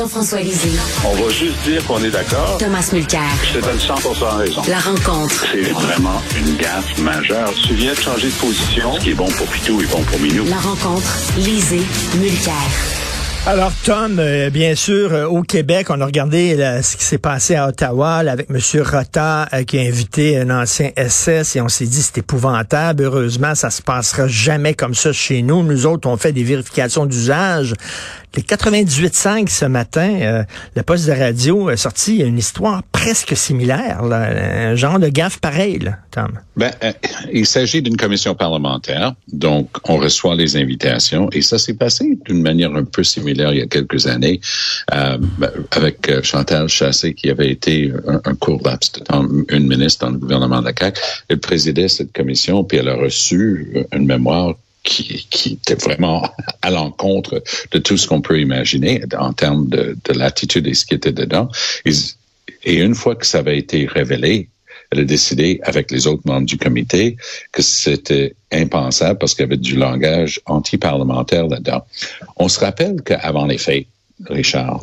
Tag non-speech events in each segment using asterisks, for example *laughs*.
Jean-François Lisée. On va juste dire qu'on est d'accord. Thomas Mulcair. Je te donne 100 raison. La rencontre. C'est vraiment une gaffe majeure. Tu viens de changer de position. Ce qui est bon pour Pitou est bon pour Minou. La rencontre. Lisée. Mulcair. Alors, Tom, euh, bien sûr, euh, au Québec, on a regardé ce qui s'est passé à Ottawa avec M. Rota euh, qui a invité un ancien SS et on s'est dit c'est épouvantable. Heureusement, ça se passera jamais comme ça chez nous. Nous autres, on fait des vérifications d'usage. Les 98.5 ce matin, le poste de radio a sorti une histoire presque similaire, un genre de gaffe pareil, Tom. Ben, il s'agit d'une commission parlementaire, donc on reçoit les invitations et ça s'est passé d'une manière un peu similaire il y a quelques années euh, avec euh, Chantal Chassé qui avait été un, court laps de temps une ministre dans le gouvernement de la CAQ. Elle présidait cette commission puis elle a reçu une mémoire qui, qui, était vraiment à l'encontre de tout ce qu'on peut imaginer en termes de, de l'attitude et ce qui était dedans. et une fois que ça avait été révélé, elle a décidé avec les autres membres du comité que c'était impensable parce qu'il y avait du langage anti-parlementaire là-dedans. On se rappelle qu'avant les faits, Richard,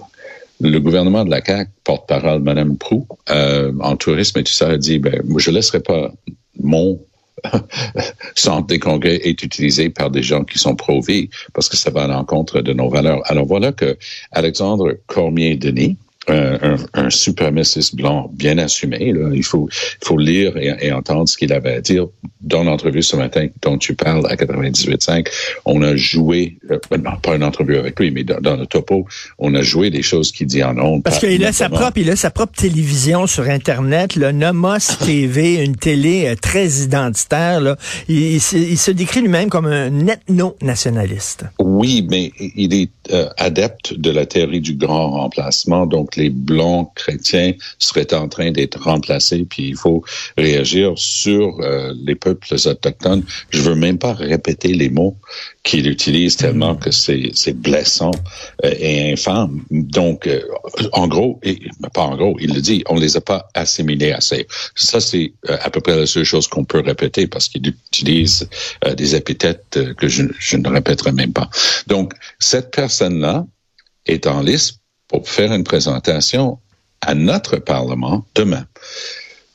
le gouvernement de la CAQ, porte-parole Mme Prou, euh, en tourisme et tout ça, a dit, ben, je laisserai pas mon centre des congrès est utilisé par des gens qui sont pro-vie parce que ça va à l'encontre de nos valeurs. Alors voilà que Alexandre Cormier-Denis, un, un, suprémaciste blanc bien assumé. Là. Il faut, il faut lire et, et entendre ce qu'il avait à dire. Dans l'entrevue ce matin dont tu parles à 98.5, on a joué, euh, pas une entrevue avec lui, mais dans, le topo, on a joué des choses qu'il dit en ondes. Parce qu'il a sa propre, il a sa propre télévision sur Internet, le Nomos TV, une télé euh, très identitaire. Là. Il, il, se, décrit lui-même comme un ethno-nationaliste. Oui, mais il est euh, adepte de la théorie du grand remplacement, donc les blancs chrétiens seraient en train d'être remplacés, puis il faut réagir sur euh, les peuples autochtones. Je veux même pas répéter les mots qu'il utilise tellement que c'est blessant euh, et infâme. Donc, euh, en gros, et, pas en gros, il le dit, on les a pas assimilés assez. Ça, c'est à peu près la seule chose qu'on peut répéter parce qu'il utilise des épithètes que je, je ne répéterai même pas. Donc, cette personne-là est en liste pour faire une présentation à notre Parlement demain.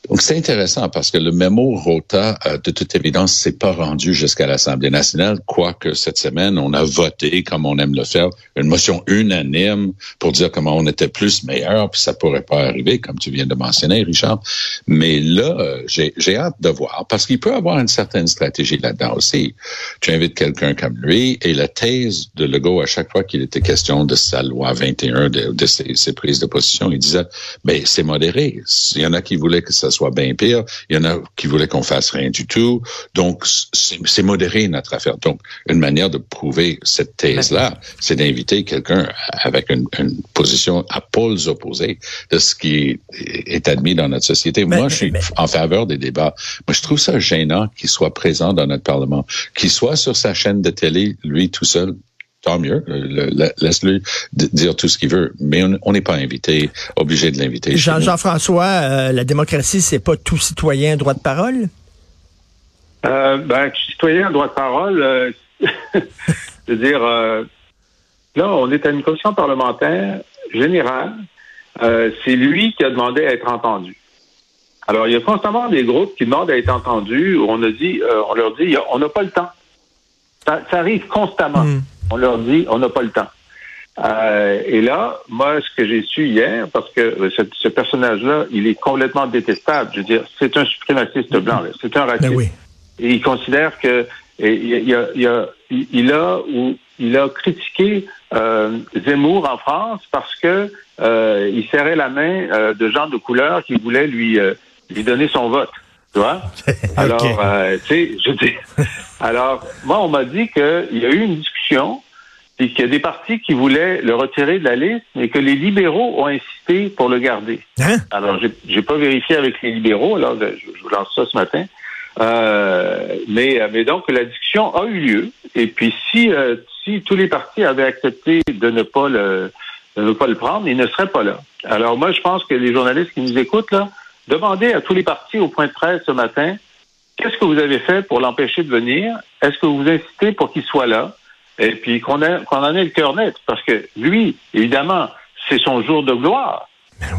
Donc, c'est intéressant parce que le mémo Rota, euh, de toute évidence, s'est pas rendu jusqu'à l'Assemblée nationale, quoique cette semaine, on a voté, comme on aime le faire, une motion unanime pour dire comment on était plus meilleur, puis ça pourrait pas arriver, comme tu viens de mentionner, Richard. Mais là, euh, j'ai hâte de voir, parce qu'il peut avoir une certaine stratégie là-dedans aussi. Tu invites quelqu'un comme lui, et la thèse de Legault, à chaque fois qu'il était question de sa loi 21, de, de ses, ses, prises de position, il disait, ben c'est modéré. Il y en a qui voulaient que ça soit bien pire. Il y en a qui voulaient qu'on fasse rien du tout. Donc, c'est modéré notre affaire. Donc, une manière de prouver cette thèse-là, c'est d'inviter quelqu'un avec une, position à pôles opposés de ce qui est admis dans notre société. Moi, je suis en faveur des débats. Moi, je trouve ça gênant qu'il soit présent dans notre Parlement, qu'il soit sur sa chaîne de télé, lui tout seul, tant mieux. Laisse-le dire tout ce qu'il veut. Mais on n'est pas invité, obligé de l'inviter. Jean-François, euh, la démocratie, c'est pas tout citoyen droit de parole? Euh, ben, citoyen droit de parole, euh, *laughs* je veux dire, là, on est à une commission parlementaire générale. c'est lui qui a demandé à être entendu. Alors, il y a constamment des groupes qui demandent à être entendus. Où on a dit, on leur dit, on n'a pas le temps. Ça, arrive constamment. Hmm. On leur dit, on n'a pas le temps. Euh, et là, moi, ce que j'ai su hier, parce que euh, ce, personnage-là, il est complètement détestable. Je veux dire, c'est un suprémaciste blanc, c'est un raciste. Ben et il considère que il, a, il, a, il a ou il a critiqué euh, Zemmour en France parce que il serrait la main de gens de couleur qui voulaient lui lui donner son vote. Tu vois? *laughs* Alors, tu sais, je dis. Alors, moi, on m'a dit qu'il y a eu une discussion et qu'il y a des partis qui voulaient le retirer de la liste, mais que les libéraux ont insisté pour le garder. Hein? Alors, j'ai pas vérifié avec les libéraux, alors je, vous lance ça ce matin. Euh, mais, mais donc, la discussion a eu lieu. Et puis, si, euh, si tous les partis avaient accepté de ne pas le de ne pas le prendre, il ne serait pas là. Alors, moi, je pense que les journalistes qui nous écoutent, là, demandez à tous les partis au point de presse ce matin, qu'est-ce que vous avez fait pour l'empêcher de venir? Est-ce que vous incitez pour qu'il soit là? et puis qu'on en ait le cœur net, parce que lui, évidemment, c'est son jour de gloire.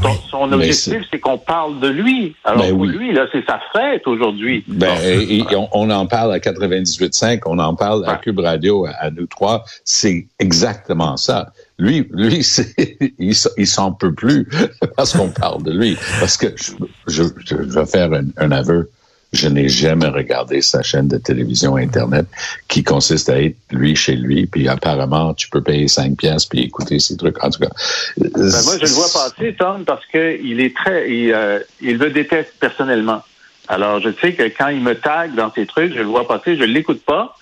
Son, son objectif, c'est- qu'on parle de lui. Alors Ben pour oui. lui, là, c'est sa fête aujourd'hui. Ben, et- et on, on en parle à 98.5, on en parle à. Cube Radio, à, à nous trois. C'est exactement ça. Lui, lui, *laughs* il, il s'en peut plus *laughs* parce qu'on parle de lui. Parce que je, je, je vais faire un, un aveu. Je n'ai jamais regardé sa chaîne de télévision Internet qui consiste à être lui chez lui, puis apparemment, tu peux payer 5 pièces puis écouter ses trucs. En tout cas, Ben, moi, je le vois passer, Tom, parce que il est très, il, euh, il me déteste personnellement. Alors, je sais que quand il me tag dans ses trucs, je le vois passer, je l'écoute pas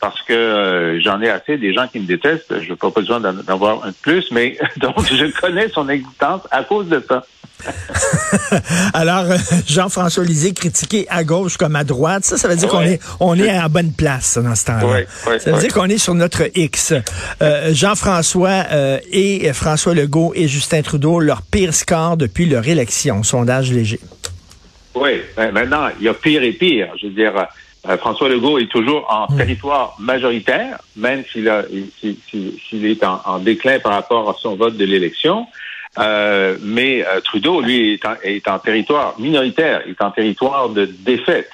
parce que euh, j'en ai assez des gens qui me détestent. Je n'ai pas besoin d'en avoir un de plus, mais *laughs* donc je connais son existence à cause de ça. *laughs* Alors, euh, Jean-François Lisée critiqué à gauche comme à droite, ça, ça veut dire qu'on est, on est à la bonne place dans ce temps-là. Ouais, ouais, ça veut dire qu'on est sur notre X. Euh, Jean-François euh, et François Legault et Justin Trudeau, leur pire score depuis leur élection, sondage léger. Oui, ben, maintenant, il y a pire et pire. Je veux dire, euh, François Legault est toujours en territoire majoritaire, même s'il a- s'il s'il- s'il est en, en déclin par rapport à son vote de l'élection. Euh, mais euh, Trudeau, lui, est en, est en territoire minoritaire, est en territoire de défaite.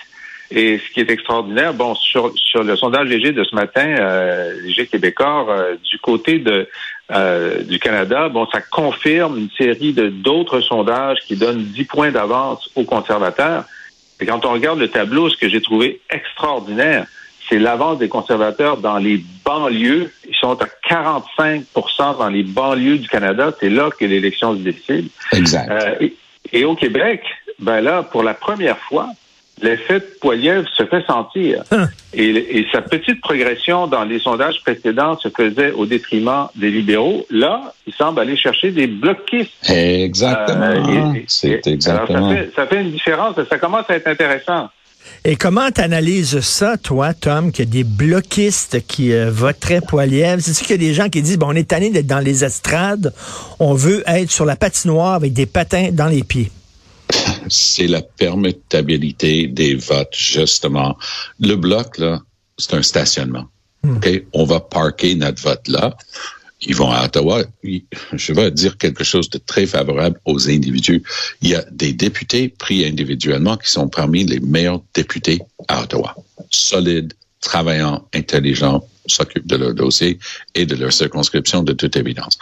Et ce qui est extraordinaire, bon, sur, sur le sondage léger de ce matin, euh, léger québécois, euh, du côté de euh, du Canada, bon, ça confirme une série de d'autres sondages qui donnent 10 points d'avance aux conservateurs. Et quand on regarde le tableau, ce que j'ai trouvé extraordinaire, c'est l'avance des conservateurs dans les banlieues. Ils sont à 45% dans les banlieues du Canada. C'est là que l'élection se décide. exact. Euh, et, et au Québec, ben là, pour la première fois, l'effet de Poilievre se fait sentir. Hein. Et, et sa petite progression dans les sondages précédents se faisait au détriment des libéraux. Là, il semble aller chercher des bloquistes. Exactement. Euh, et- et- C'est et- exactement. Alors, ça, fait, ça fait une différence. Ça commence à être intéressant. Et comment tu analyses ça, toi, Tom, qu'il y a des bloquistes qui euh, voteraient Poilievre? C'est-tu qu'il y a des gens qui disent, bon, on est tanné d'être dans les estrades, on veut être sur la patinoire avec des patins dans les pieds? c'est la permettabilité des votes, justement. Le bloc, là, c'est un stationnement. OK? On va parquer notre vote là. Ils vont à Ottawa. Je vais dire quelque chose de très favorable aux individus. Il y a des députés pris individuellement qui sont parmi les meilleurs députés à Ottawa. Solides, travaillants, intelligents, s'occupent de leur dossier et de leur circonscription de toute évidence.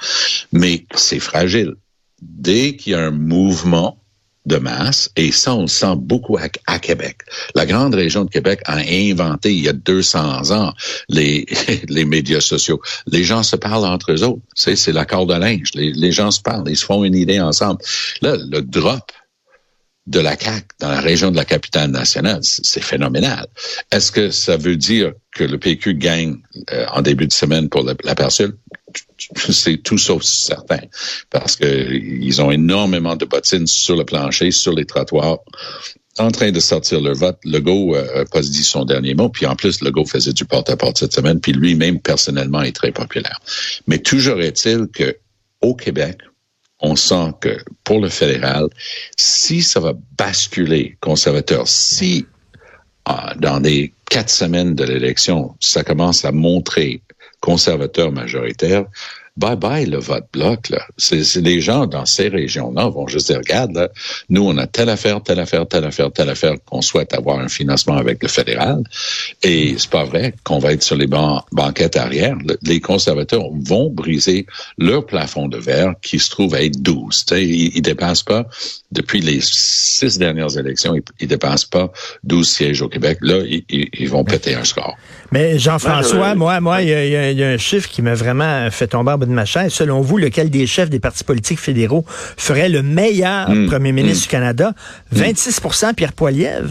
Mais c'est fragile. Dès qu'il y a un mouvement de masse, et ça, on le sent beaucoup à, Québec. La grande région de Québec a inventé, il y a 200 ans, les, *laughs* les médias sociaux. Les gens se parlent entre eux autres. C'est la corde à linge. Les, gens se parlent, ils se font une idée ensemble. Là, le drop de la CAQ dans la région de la capitale nationale, c'est c'est phénoménal. Est-ce que ça veut dire que le PQ gagne euh, en début de semaine pour la, la? *laughs* C'est tout sauf certain, parce que ils ont énormément de bottines sur le plancher, sur les trottoirs, en train de sortir leur vote. Legault euh, n'a pas dit son dernier mot, puis en plus, Legault faisait du porte-à-porte cette semaine, puis lui-même, personnellement, est très populaire. Mais toujours est-il que au Québec, on sent que pour le fédéral, si ça va basculer conservateur, si ah, dans les quatre semaines de l'élection, ça commence à montrer conservateur majoritaire, bye bye le vote bloc. Là. C'est, c'est des gens dans ces régions-là vont juste dire, regarde, là, nous, on a telle affaire, telle affaire, telle affaire, telle affaire qu'on souhaite avoir un financement avec le fédéral. Et c'est pas vrai qu'on va être sur les ban- banquettes arrière. Le- Les conservateurs vont briser leur plafond de verre qui se trouve à être 12. Tu sais, ils, ils dépassent pas, depuis les six dernières élections, ils, ils dépassent pas 12 sièges au Québec. Là, ils, ils- ils vont péter un score. Mais Jean-François, Moi, je- moi, moi, il y, a- il y a- il y a un chiffre qui m'a vraiment fait tomber bas de ma chaise. Selon vous, lequel des chefs des partis politiques fédéraux ferait le meilleur Mm, premier ministre mm. du Canada? 26% Pierre Poilievre.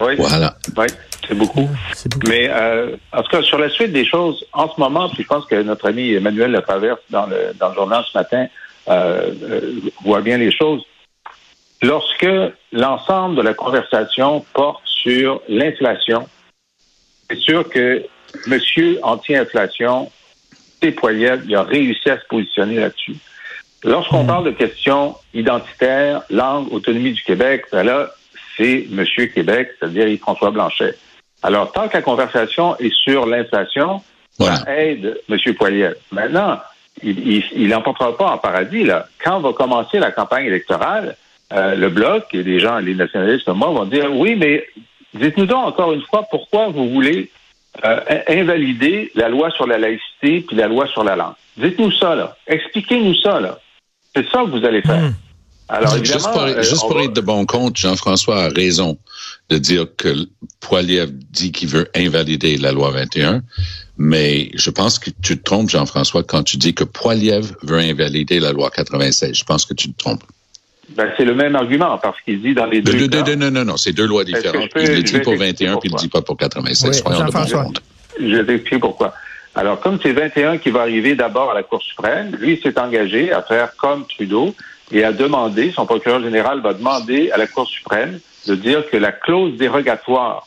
Oui, Voilà. oui c'est beaucoup. C'est beaucoup. Mais euh, en tout cas, sur la suite des choses, en ce moment, puis je pense que notre ami Emmanuel Latraverse, dans le, dans le journal ce matin, euh, euh, voit bien les choses. Lorsque l'ensemble de la conversation porte sur l'inflation, c'est sûr que Monsieur anti-inflation, Poilievre, il a réussi à se positionner là-dessus. Lorsqu'on parle de questions identitaires, langue, autonomie du Québec, ben là, c'est Monsieur Québec, c'est-à-dire Yves-François Blanchet. Alors, tant que la conversation est sur l'inflation, Voilà. ça aide M. Poilier. Maintenant, il n'emportera pas en paradis. Là. Quand va commencer la campagne électorale, euh, le bloc et les gens, les nationalistes comme moi, vont dire oui, mais dites-nous donc encore une fois pourquoi vous voulez euh, invalider la loi sur la laïcité puis la loi sur la langue. Dites-nous ça, là. Expliquez-nous ça, là. C'est ça que vous allez faire. Hmm. Alors, juste pour, euh, juste pour être de bon compte, Jean-François a raison de dire que Poiliev dit qu'il veut invalider la loi 21, mais je pense que tu te trompes, Jean-François, quand tu dis que Poiliev veut invalider la loi 96. Je pense que tu te trompes. Ben, c'est le même argument, parce qu'il dit dans les deux. non, non, non, c'est deux lois différentes. il le dit pour 21, puis il ne le dit pas pour 96. Oui. Je vais t'expliquer pourquoi. Alors, comme c'est 21 qui va arriver d'abord à la Cour suprême, lui s'est engagé à faire comme Trudeau et à demander, son procureur général va demander à la Cour suprême de dire que la clause dérogatoire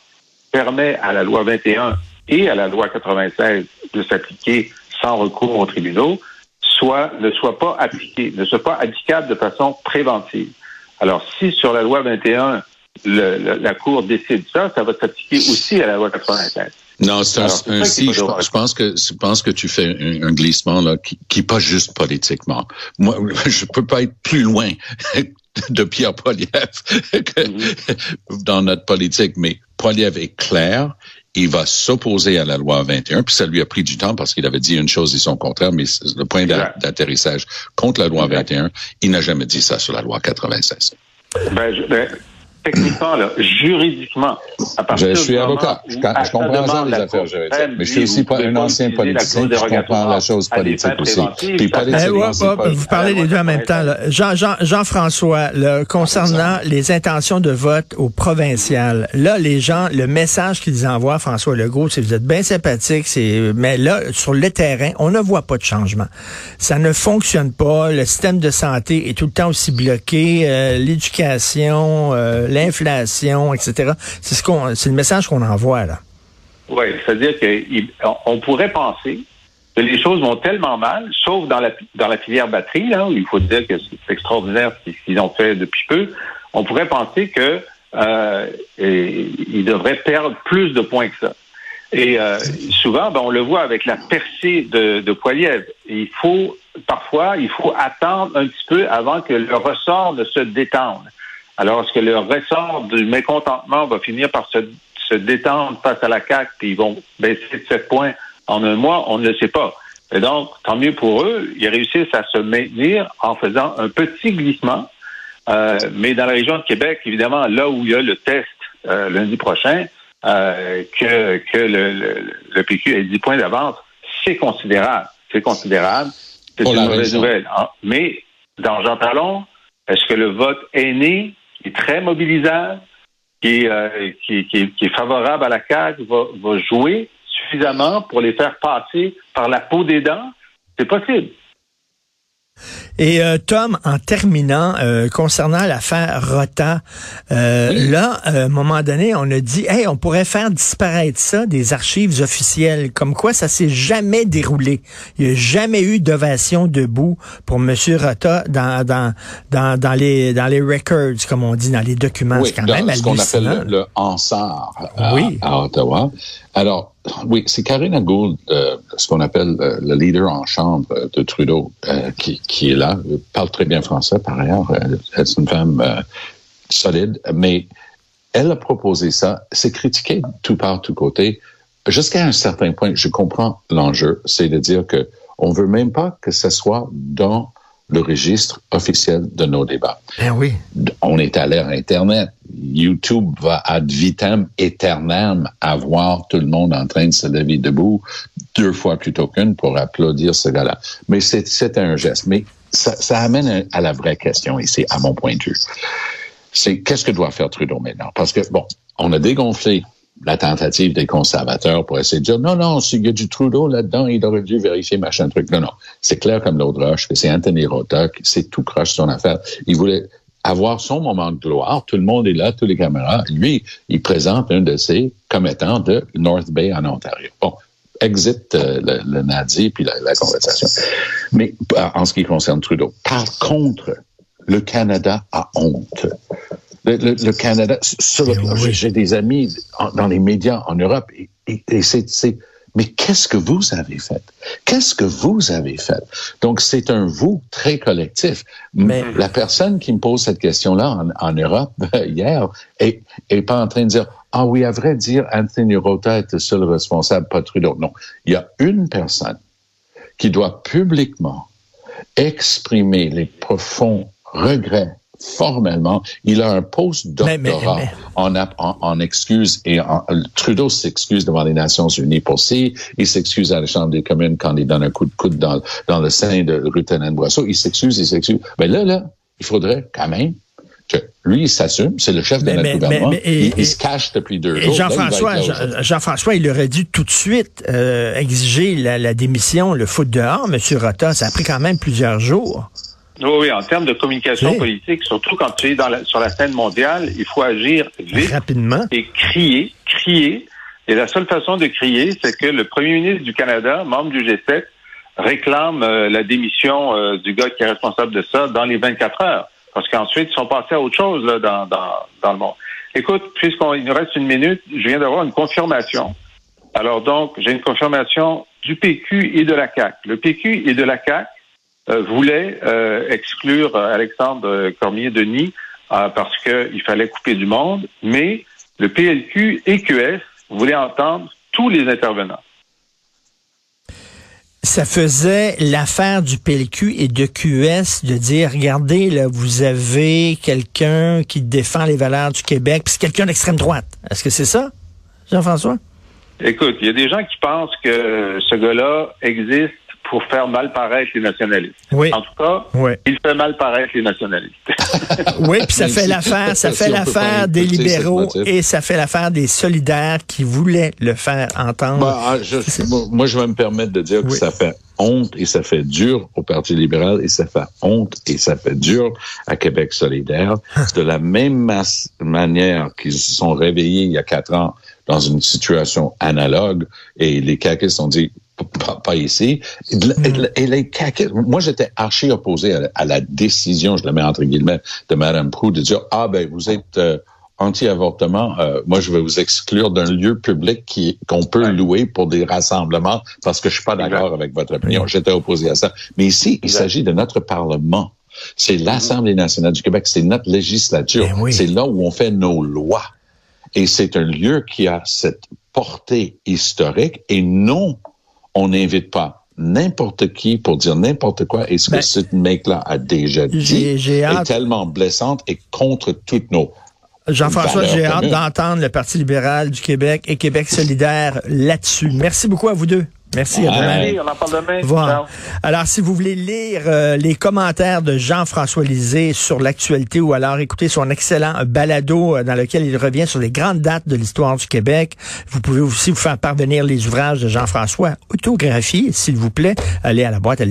permet à la loi 21 et à la loi 96 de s'appliquer sans recours aux tribunaux, soit ne soit pas appliquée, ne soit pas applicable de façon préventive. Alors, si sur la loi 21, la Cour décide ça, ça va s'appliquer aussi à la loi 96. Non, c'est un, si, je, pense que je pense que tu fais un, glissement là qui, qui pas juste politiquement. Moi, *laughs* je peux pas être plus loin de Pierre Poliev *laughs* mm-hmm. dans notre politique, mais Poliev est clair. Il va s'opposer à la loi 21, puis ça lui a pris du temps parce qu'il avait dit une chose et son contraire, mais le point d'atterrissage contre la loi 21, il n'a jamais dit ça sur la loi 96. Ben, je, ben, techniquement, là, juridiquement, à partir je suis avocat. Je, je comprends ça, les affaires juridiques. Mais je suis aussi pas un ancien politicien. Je comprends la chose politique aussi. Puis politique, vous parlez les deux en même temps. Jean-François, Jean, concernant les intentions de vote au provincial, là, les gens, le message qu'ils envoient, François Legault, c'est vous êtes bien sympathique, c'est, mais là, sur le terrain, on ne voit pas de changement. Ça ne fonctionne pas. Le système de santé est tout le temps aussi bloqué. Euh, l'éducation, euh, l'inflation, etc. C'est ce qu'on, c'est le message qu'on envoie là. Oui, c'est-à-dire qu'on pourrait penser que les choses vont tellement mal, sauf dans la dans la filière batterie là, où il faut dire que c'est extraordinaire ce qu'ils ont fait depuis peu. On pourrait penser que euh, ils devraient perdre plus de points que ça. Et euh, souvent, ben, on le voit avec la percée de, de Poiliev. Il faut parfois, il faut attendre un petit peu avant que le ressort ne se détende. Alors, est-ce que le ressort du mécontentement va finir par se, se détendre face à la CAQ, puis ils vont baisser de 7 points en un mois? On ne le sait pas. Et donc, tant mieux pour eux, ils réussissent à se maintenir en faisant un petit glissement. Euh, mais dans la région de Québec, évidemment, là où il y a le test euh, lundi prochain, euh, que, que le, le, PQ ait 10 points d'avance, c'est considérable. C'est considérable. C'est une mauvaise nouvelle. Ah, mais dans Jean Talon, est-ce que le vote est né? Qui est très mobilisable, qui, euh, qui, est favorable à la CAQ, va jouer suffisamment pour les faire passer par la peau des dents, c'est possible. Et euh, Tom, en terminant, euh, concernant l'affaire Rota, euh, là, à un moment donné, on a dit, hey, on pourrait faire disparaître ça des archives officielles, comme quoi ça s'est jamais déroulé. Il n'y a jamais eu d'ovation debout pour Monsieur Rota dans, dans, dans, dans, les, dans les records, comme on dit, dans les documents. Oui, quand même ce qu'on appelle le, le Hansard à Ottawa. Alors, oui, c'est Karina Gould, euh, ce qu'on appelle euh, le leader en chambre de Trudeau, euh, qui, est là. Elle parle très bien français, par ailleurs. Elle, est une femme solide, mais elle a proposé ça. C'est critiqué tout part, tout côté. Jusqu'à un certain point, je comprends l'enjeu, c'est de dire que on veut même pas que ce soit dans le registre officiel de nos débats. Ben oui. On est à l'ère Internet. YouTube va ad vitam aeternam avoir tout le monde en train de se lever debout deux fois plutôt qu'une pour applaudir ce gars-là. Mais c'est un geste. Mais ça, ça amène à la vraie question ici, à mon point de vue. C'est qu'est-ce que doit faire Trudeau maintenant? Parce que, bon, on a dégonflé la tentative des conservateurs pour essayer de dire non, non, s'il y a du Trudeau là-dedans, il aurait dû vérifier machin truc. Non, non. C'est clair comme l'autre roche que c'est Anthony Rota, c'est tout croche son affaire. Il voulait avoir son moment de gloire. Tout le monde est là, tous les caméras. Lui, il présente un de ses commettants de North Bay en Ontario. Bon, exit euh, le, le, Nazi puis la, la, conversation. Mais en ce qui concerne Trudeau, par contre, le Canada a honte le, Canada, eh j'ai des amis dans les médias en Europe et, c'est mais qu'est-ce que vous avez fait? Qu'est-ce que vous avez fait? Donc, c'est un vous très collectif. Mais la personne qui me pose cette question-là en, en, Europe *laughs* hier est, est pas en train de dire, ah oui, à vrai dire, Anthony Rota est le seul responsable, pas Trudeau. Non. Il y a une personne qui doit publiquement exprimer les profonds regrets formellement. Il a un post-doctorat en, en, en excuse et en, Trudeau s'excuse devant les Nations Unies pour si, il s'excuse à la Chambre des communes quand il donne un coup de coude dans, dans le sein de Rutten Boisseau. Il s'excuse, il s'excuse. Mais là, là, il faudrait quand même que lui, il s'assume, c'est le chef de mais, notre mais, gouvernement, mais, et, il, il, se cache depuis deux jours. Jean-François, Jean-François, il aurait dû tout de suite euh, exiger la, la, démission, le foot dehors, M. Rota. Ça a pris quand même plusieurs jours. Oui, oui, en termes de communication oui. politique, surtout quand tu es dans la, sur la scène mondiale, il faut agir vite. Rapidement. Et crier, crier. Et la seule façon de crier, c'est que le premier ministre du Canada, membre du G7, réclame euh, la démission euh, du gars qui est responsable de ça dans les 24 heures. Parce qu'ensuite, ils sont passés à autre chose là, dans, dans, dans le monde. Écoute, puisqu'il nous reste une minute, je viens d'avoir une confirmation. Alors donc, j'ai une confirmation du PQ et de la CAQ. Le PQ et de la CAQ euh, voulaient euh, exclure Alexandre Cormier-Denis euh, parce qu'il fallait couper du monde, mais le PLQ et QS voulaient entendre tous les intervenants ça faisait l'affaire du PLQ et de QS de dire, regardez, là, vous avez quelqu'un qui défend les valeurs du Québec, puis c'est quelqu'un d'extrême droite. Est-ce que c'est ça, Jean-François? Écoute, il y a des gens qui pensent que ce gars-là existe pour faire mal paraître les nationalistes. Oui. En tout cas, oui. il fait mal paraître les nationalistes. *laughs* oui, puis ça fait l'affaire, ça fait l'affaire des libéraux et ça fait l'affaire des solidaires qui voulaient le faire entendre. Bah, je, moi, je vais me permettre de dire oui. que ça fait honte et ça fait dur au Parti libéral et ça fait honte et ça fait dur à Québec solidaire. de la même manière qu'ils se sont réveillés il y a quatre ans dans une situation analogue et les caquistes ont dit pas, pas, ici. Et, mm. et les caquistes, moi j'étais archi opposé à, à, la décision, je la mets entre guillemets, de Mme Proux de dire ah ben vous êtes euh, anti-avortement, euh, moi je vais vous exclure d'un lieu public qui qu'on peut ouais. louer pour des rassemblements parce que je suis pas d'accord avec votre opinion. J'étais opposé à ça. Mais ici, il s'agit de notre Parlement. C'est l'Assemblée nationale du Québec, c'est notre législature. Oui. C'est là où on fait nos lois. Et c'est un lieu qui a cette portée historique et non on n'invite pas n'importe qui pour dire n'importe quoi et ce ben, que ce mec-là a déjà dit j ai, est tellement blessante et contre toutes nos Jean-François, j'ai hâte d'entendre le Parti libéral du Québec et Québec solidaire là-dessus. Merci beaucoup à vous deux. Merci. À demain. on en parle demain. Voilà. Alors, si vous voulez lire euh, les commentaires de Jean-François Lisée sur l'actualité ou alors écouter son excellent balado euh, dans lequel il revient sur les grandes dates de l'histoire du Québec, vous pouvez aussi vous faire parvenir les ouvrages de Jean-François autographiés, s'il vous plaît. Allez à la boîte à